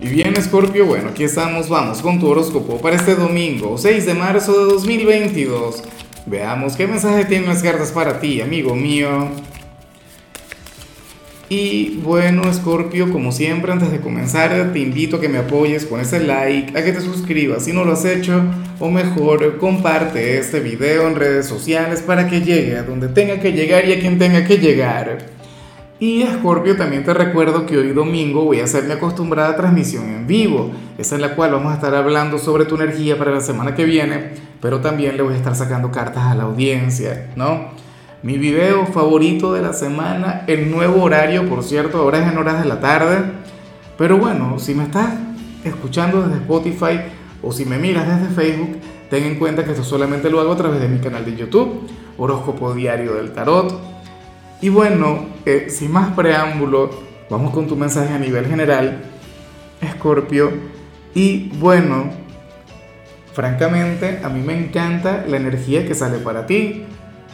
Y bien, Scorpio, bueno, aquí estamos, vamos con tu horóscopo para este domingo, 6 de marzo de 2022. Veamos qué mensaje tienen las cartas para ti, amigo mío. Y bueno, Scorpio, como siempre, antes de comenzar, te invito a que me apoyes con ese like, a que te suscribas si no lo has hecho, o mejor, comparte este video en redes sociales para que llegue a donde tenga que llegar y a quien tenga que llegar. Y Scorpio, también te recuerdo que hoy domingo voy a hacer mi acostumbrada transmisión en vivo, esa en la cual vamos a estar hablando sobre tu energía para la semana que viene, pero también le voy a estar sacando cartas a la audiencia, ¿no? Mi video favorito de la semana, el nuevo horario, por cierto, ahora es en horas de la tarde, pero bueno, si me estás escuchando desde Spotify o si me miras desde Facebook, ten en cuenta que esto solamente lo hago a través de mi canal de YouTube, Horóscopo Diario del Tarot y bueno, eh, sin más preámbulo, vamos con tu mensaje a nivel general, Escorpio. Y bueno, francamente, a mí me encanta la energía que sale para ti,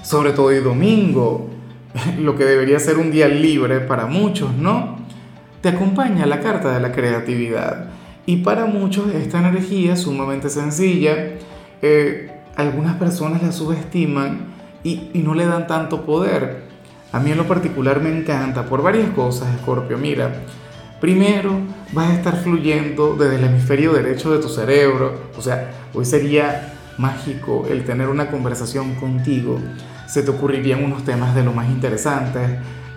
sobre todo el domingo, lo que debería ser un día libre para muchos, ¿no? Te acompaña la carta de la creatividad. Y para muchos esta energía es sumamente sencilla. Eh, algunas personas la subestiman y, y no le dan tanto poder. A mí en lo particular me encanta por varias cosas, Scorpio. Mira, primero vas a estar fluyendo desde el hemisferio derecho de tu cerebro. O sea, hoy sería mágico el tener una conversación contigo. Se te ocurrirían unos temas de lo más interesantes.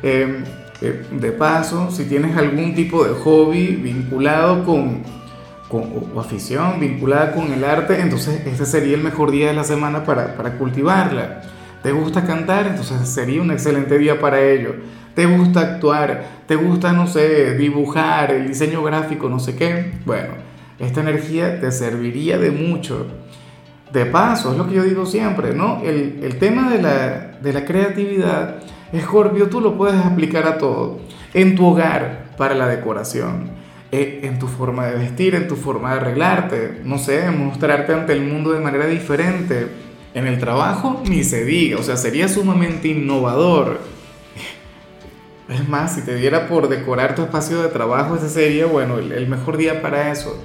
Em, eh, de paso, si tienes algún tipo de hobby vinculado con, con, o afición vinculada con el arte, entonces este sería el mejor día de la semana para, para cultivarla. ¿Te gusta cantar? Entonces sería un excelente día para ello. ¿Te gusta actuar? ¿Te gusta, no sé, dibujar, el diseño gráfico, no sé qué? Bueno, esta energía te serviría de mucho. De paso, es lo que yo digo siempre, ¿no? El, el tema de la, de la creatividad, Escorpio, tú lo puedes aplicar a todo. En tu hogar, para la decoración. Eh, en tu forma de vestir, en tu forma de arreglarte. No sé, mostrarte ante el mundo de manera diferente en el trabajo ni se diga, o sea, sería sumamente innovador. Es más, si te diera por decorar tu espacio de trabajo, ese sería, bueno, el, mejor día para eso.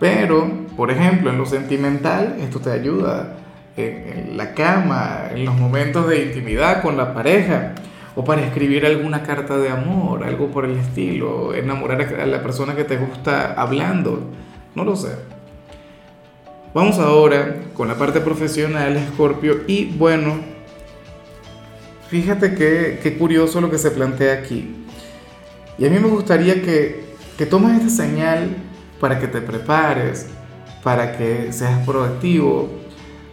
Pero, por ejemplo, en lo sentimental, esto te ayuda en, la cama, en los momentos de intimidad con la pareja, o para escribir alguna carta de amor, algo por el estilo, enamorar a la persona que te gusta hablando, no lo sé. Vamos ahora con la parte profesional, Scorpio, y bueno, fíjate qué, curioso lo que se plantea aquí. Y a mí me gustaría que, que tomes esta señal para que te prepares, para que seas proactivo,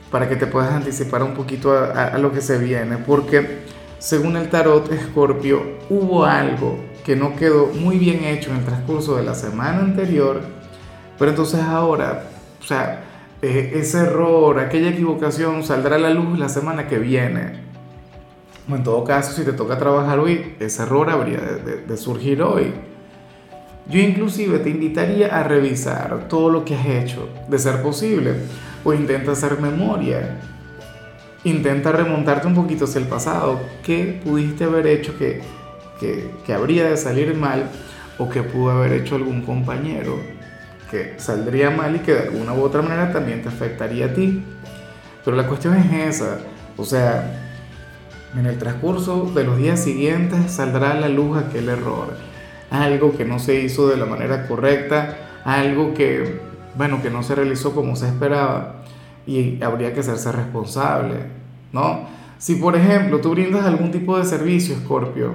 para que te puedas anticipar un poquito a, a lo que se viene, porque según el tarot Scorpio, hubo algo que no quedó muy bien hecho en el transcurso de la semana anterior, pero entonces ahora, o sea, eh, ese error, aquella equivocación saldrá a la luz la semana que viene. O en todo caso, si te toca trabajar hoy, ese error habría de, surgir hoy. Yo inclusive te invitaría a revisar todo lo que has hecho, de ser posible, o intenta hacer memoria. Intenta remontarte un poquito hacia el pasado. ¿Qué pudiste haber hecho que, que, que habría de salir mal o que pudo haber hecho algún compañero? Saldría mal y que de alguna u otra manera también te afectaría a ti. Pero la cuestión es esa, o sea, en el transcurso de los días siguientes saldrá a la luz aquel error, algo que no se hizo de la manera correcta, algo que, bueno, que no se realizó como se esperaba y habría que hacerse responsable, ¿no? Si por ejemplo tú brindas algún tipo de servicio, Scorpio,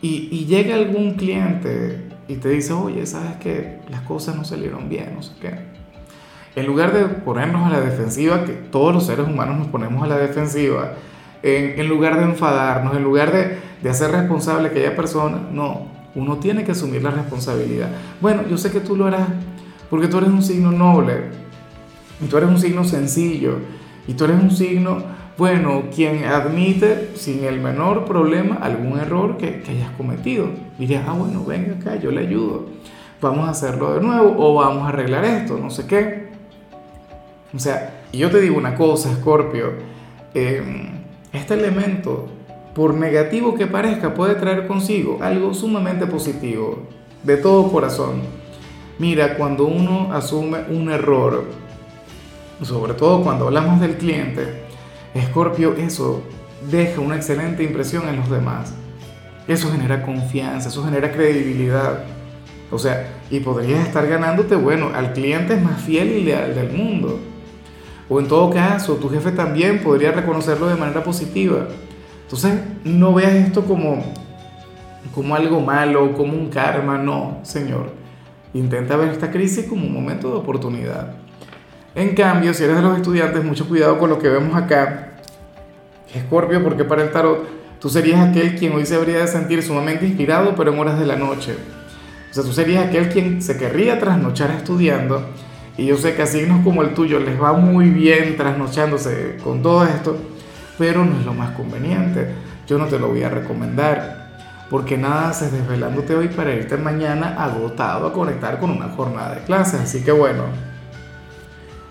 y, y llega algún cliente y te dice, oye, sabes que las cosas no salieron bien, no sé qué. En lugar de ponernos a la defensiva, que todos los seres humanos nos ponemos a la defensiva, en, lugar de enfadarnos, en lugar de, de hacer responsable a aquella persona, no, uno tiene que asumir la responsabilidad. Bueno, yo sé que tú lo harás, porque tú eres un signo noble, y tú eres un signo sencillo, y tú eres un signo bueno, quien admite sin el menor problema algún error que, hayas cometido. Dirías, ah, bueno, venga acá, yo le ayudo. Vamos a hacerlo de nuevo o vamos a arreglar esto, no sé qué. O sea, yo te digo una cosa, Scorpio, em, este elemento, por negativo que parezca, puede traer consigo algo sumamente positivo, de todo corazón. Mira, cuando uno asume un error, sobre todo cuando hablamos del cliente, Escorpio, eso deja una excelente impresión en los demás. Eso genera confianza, eso genera credibilidad. O sea, y podrías estar ganándote, bueno, al cliente más fiel y leal del mundo. O en todo caso, tu jefe también podría reconocerlo de manera positiva. Entonces, no veas esto como, como algo malo, como un karma, no, señor. Intenta ver esta crisis como un momento de oportunidad. En cambio, si eres de los estudiantes, mucho cuidado con lo que vemos acá. Escorpio, porque para el tarot tú serías aquel quien hoy se habría de sentir sumamente inspirado, pero en horas de la noche. O sea, tú serías aquel quien se querría trasnochar estudiando. Y yo sé que a signos como el tuyo les va muy bien trasnochándose con todo esto, pero no es lo más conveniente. Yo no te lo voy a recomendar porque nada haces desvelándote hoy para irte mañana agotado a conectar con una jornada de clases. Así que bueno,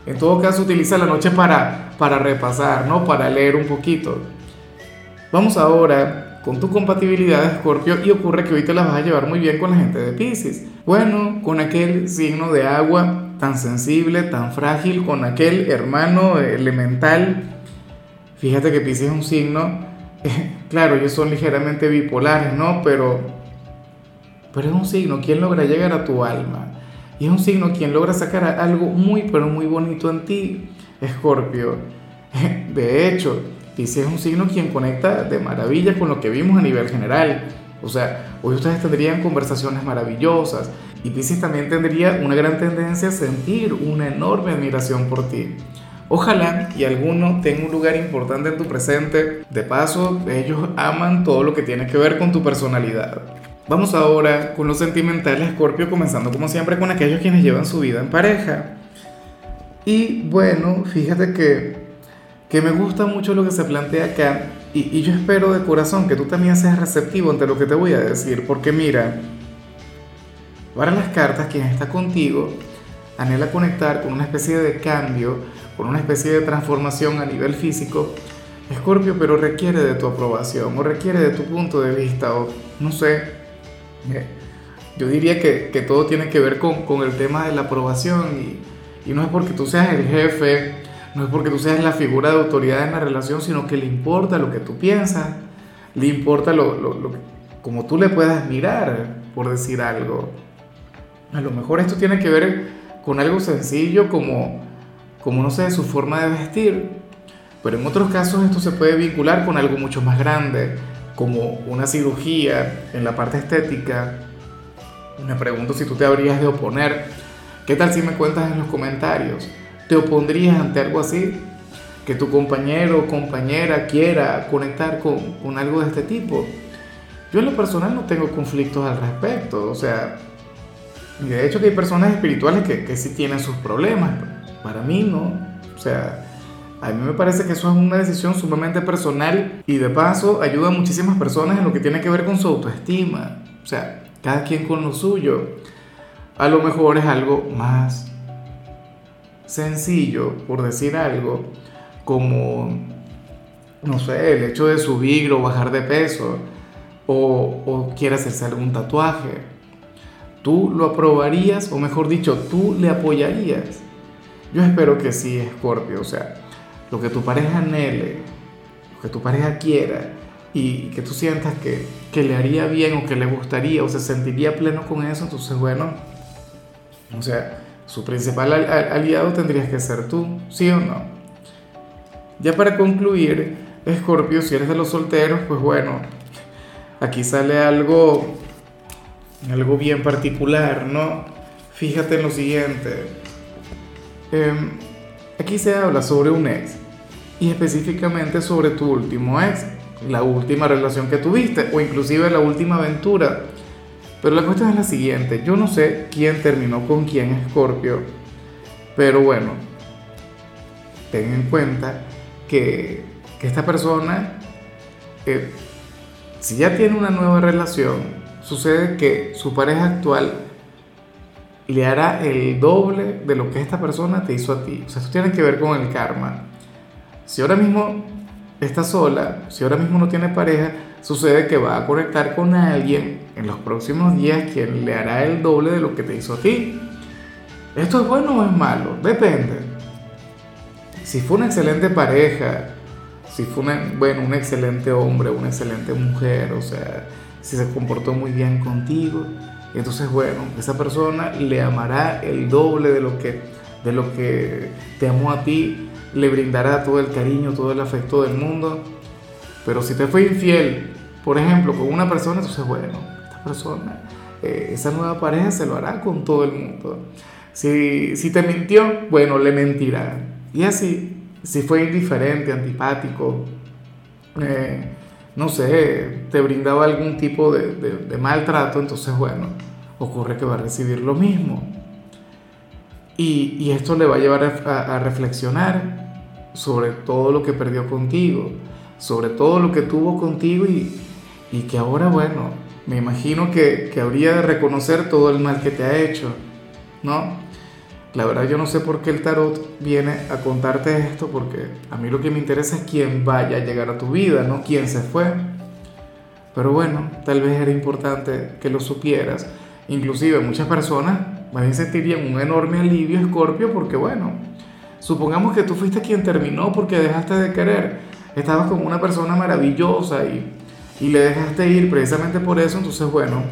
en todo caso utiliza la noche para, para repasar, ¿no? Para leer un poquito. Vamos ahora con tu compatibilidad de Escorpio y ocurre que hoy te la vas a llevar muy bien con la gente de Pisces. Bueno, con aquel signo de agua tan sensible, tan frágil, con aquel hermano elemental. Fíjate que Pisces es un signo claro, ellos son ligeramente bipolares, ¿no? Pero, pero es un signo quien logra llegar a tu alma. Y es un signo quien logra sacar algo muy, pero muy bonito en ti, Escorpio. De hecho, Pisces es un signo quien conecta de maravilla con lo que vimos a nivel general. O sea, hoy ustedes tendrían conversaciones maravillosas y Pisces también tendría una gran tendencia a sentir una enorme admiración por ti. Ojalá y alguno tenga un lugar importante en tu presente. De paso, ellos aman todo lo que tiene que ver con tu personalidad. Vamos ahora con los sentimentales, Scorpio, comenzando como siempre con aquellos quienes llevan su vida en pareja. Y bueno, fíjate que, que me gusta mucho lo que se plantea acá y, y yo espero de corazón que tú también seas receptivo ante lo que te voy a decir, porque mira, para las cartas, quien está contigo anhela conectar con una especie de cambio, con una especie de transformación a nivel físico, Escorpio, pero requiere de tu aprobación o requiere de tu punto de vista o no sé. Yo diría que, que todo tiene que ver con, con, el tema de la aprobación y, y no es porque tú seas el jefe, no es porque tú seas la figura de autoridad en la relación, sino que le importa lo que tú piensas, le importa lo, lo, lo como tú le puedas mirar, por decir algo. A lo mejor esto tiene que ver con algo sencillo como como no sé, su forma de vestir. Pero en otros casos esto se puede vincular con algo mucho más grande, como una cirugía en la parte estética. Me pregunto si tú te habrías de oponer. ¿Qué tal si me cuentas en los comentarios? ¿Te opondrías ante algo así? Que tu compañero o compañera quiera conectar con, con algo de este tipo. Yo en lo personal no tengo conflictos al respecto. O sea, de hecho que hay personas espirituales que, que sí tienen sus problemas para mí no. O sea, a mí me parece que eso es una decisión sumamente personal y de paso ayuda a muchísimas personas en lo que tiene que ver con su autoestima. O sea, cada quien con lo suyo. A lo mejor es algo más sencillo, por decir algo, como, no sé, el hecho de subir o bajar de peso, o, o quiere hacerse algún tatuaje. Tú lo aprobarías, o mejor dicho, tú le apoyarías. Yo espero que sí, Scorpio, o sea, lo que tu pareja anhele, lo que tu pareja quiera y que tú sientas que, que le haría bien o que le gustaría o se sentiría pleno con eso, entonces bueno, o sea, su principal aliado tendrías que ser tú, ¿sí o no? Ya para concluir, Scorpio, si eres de los solteros, pues bueno, aquí sale algo, algo bien particular, ¿no? Fíjate en lo siguiente. Em, aquí se habla sobre un ex y específicamente sobre tu último ex, la última relación que tuviste o inclusive la última aventura. Pero la cuestión es la siguiente, yo no sé quién terminó con quién Scorpio, pero bueno, ten en cuenta que, esta persona, eh, si ya tiene una nueva relación, sucede que su pareja actual le hará el doble de lo que esta persona te hizo a ti. O sea, esto tiene que ver con el karma. Si ahora mismo está sola, si ahora mismo no tiene pareja, sucede que va a conectar con alguien en los próximos días quien le hará el doble de lo que te hizo a ti. ¿Esto es bueno o es malo? Depende. Si fue una excelente pareja, si fue bueno, un excelente hombre, una excelente mujer, o sea, si se comportó muy bien contigo, entonces bueno, esa persona le amará el doble de lo que, de lo que te amó a ti, le brindará todo el cariño, todo el afecto del mundo. Pero si te fue infiel, por ejemplo, con una persona, entonces bueno, esta persona, eh, esa nueva pareja se lo hará con todo el mundo. Si, si te mintió, bueno, le mentirá. Y así, si fue indiferente, antipático, eh, no sé, te brindaba algún tipo de, maltrato, entonces bueno, ocurre que va a recibir lo mismo. Y, y esto le va a llevar a, reflexionar sobre todo lo que perdió contigo, sobre todo lo que tuvo contigo y, y que ahora, bueno, me imagino que, que habría de reconocer todo el mal que te ha hecho, ¿no? La verdad yo no sé por qué el tarot viene a contarte esto, porque a mí lo que me interesa es quién vaya a llegar a tu vida, no quién se fue. Pero bueno, tal vez era importante que lo supieras. Inclusive muchas personas más sentirían un enorme alivio, Escorpio, porque bueno, supongamos que tú fuiste quien terminó porque dejaste de querer. Estabas con una persona maravillosa y, y le dejaste ir precisamente por eso, entonces bueno,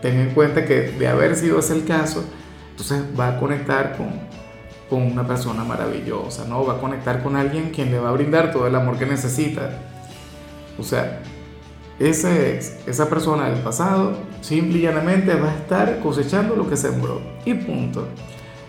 ten en cuenta que de haber sido ese el caso, entonces va a conectar con, con una persona maravillosa, ¿no? Va a conectar con alguien quien le va a brindar todo el amor que necesita. O sea, esa persona del pasado simple y llanamente va a estar cosechando lo que sembró. Y punto.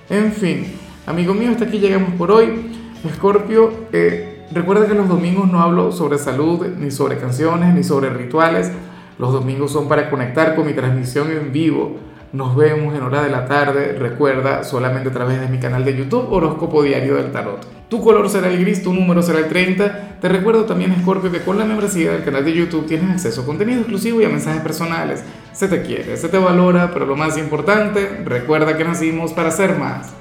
En fin, amigo mío, hasta aquí llegamos por hoy. Escorpio, eh, recuerda que los domingos no hablo sobre salud, ni sobre canciones, ni sobre rituales. Los domingos son para conectar con mi transmisión en vivo nos vemos en hora de la tarde, recuerda, solamente a través de mi canal de YouTube Horóscopo Diario del Tarot. Tu color será el gris, tu número será el 30. Te recuerdo también, Scorpio, que con la membresía del canal de YouTube tienes acceso a contenido exclusivo y a mensajes personales. Se te quiere, se te valora, pero lo más importante, recuerda que nacimos para ser más.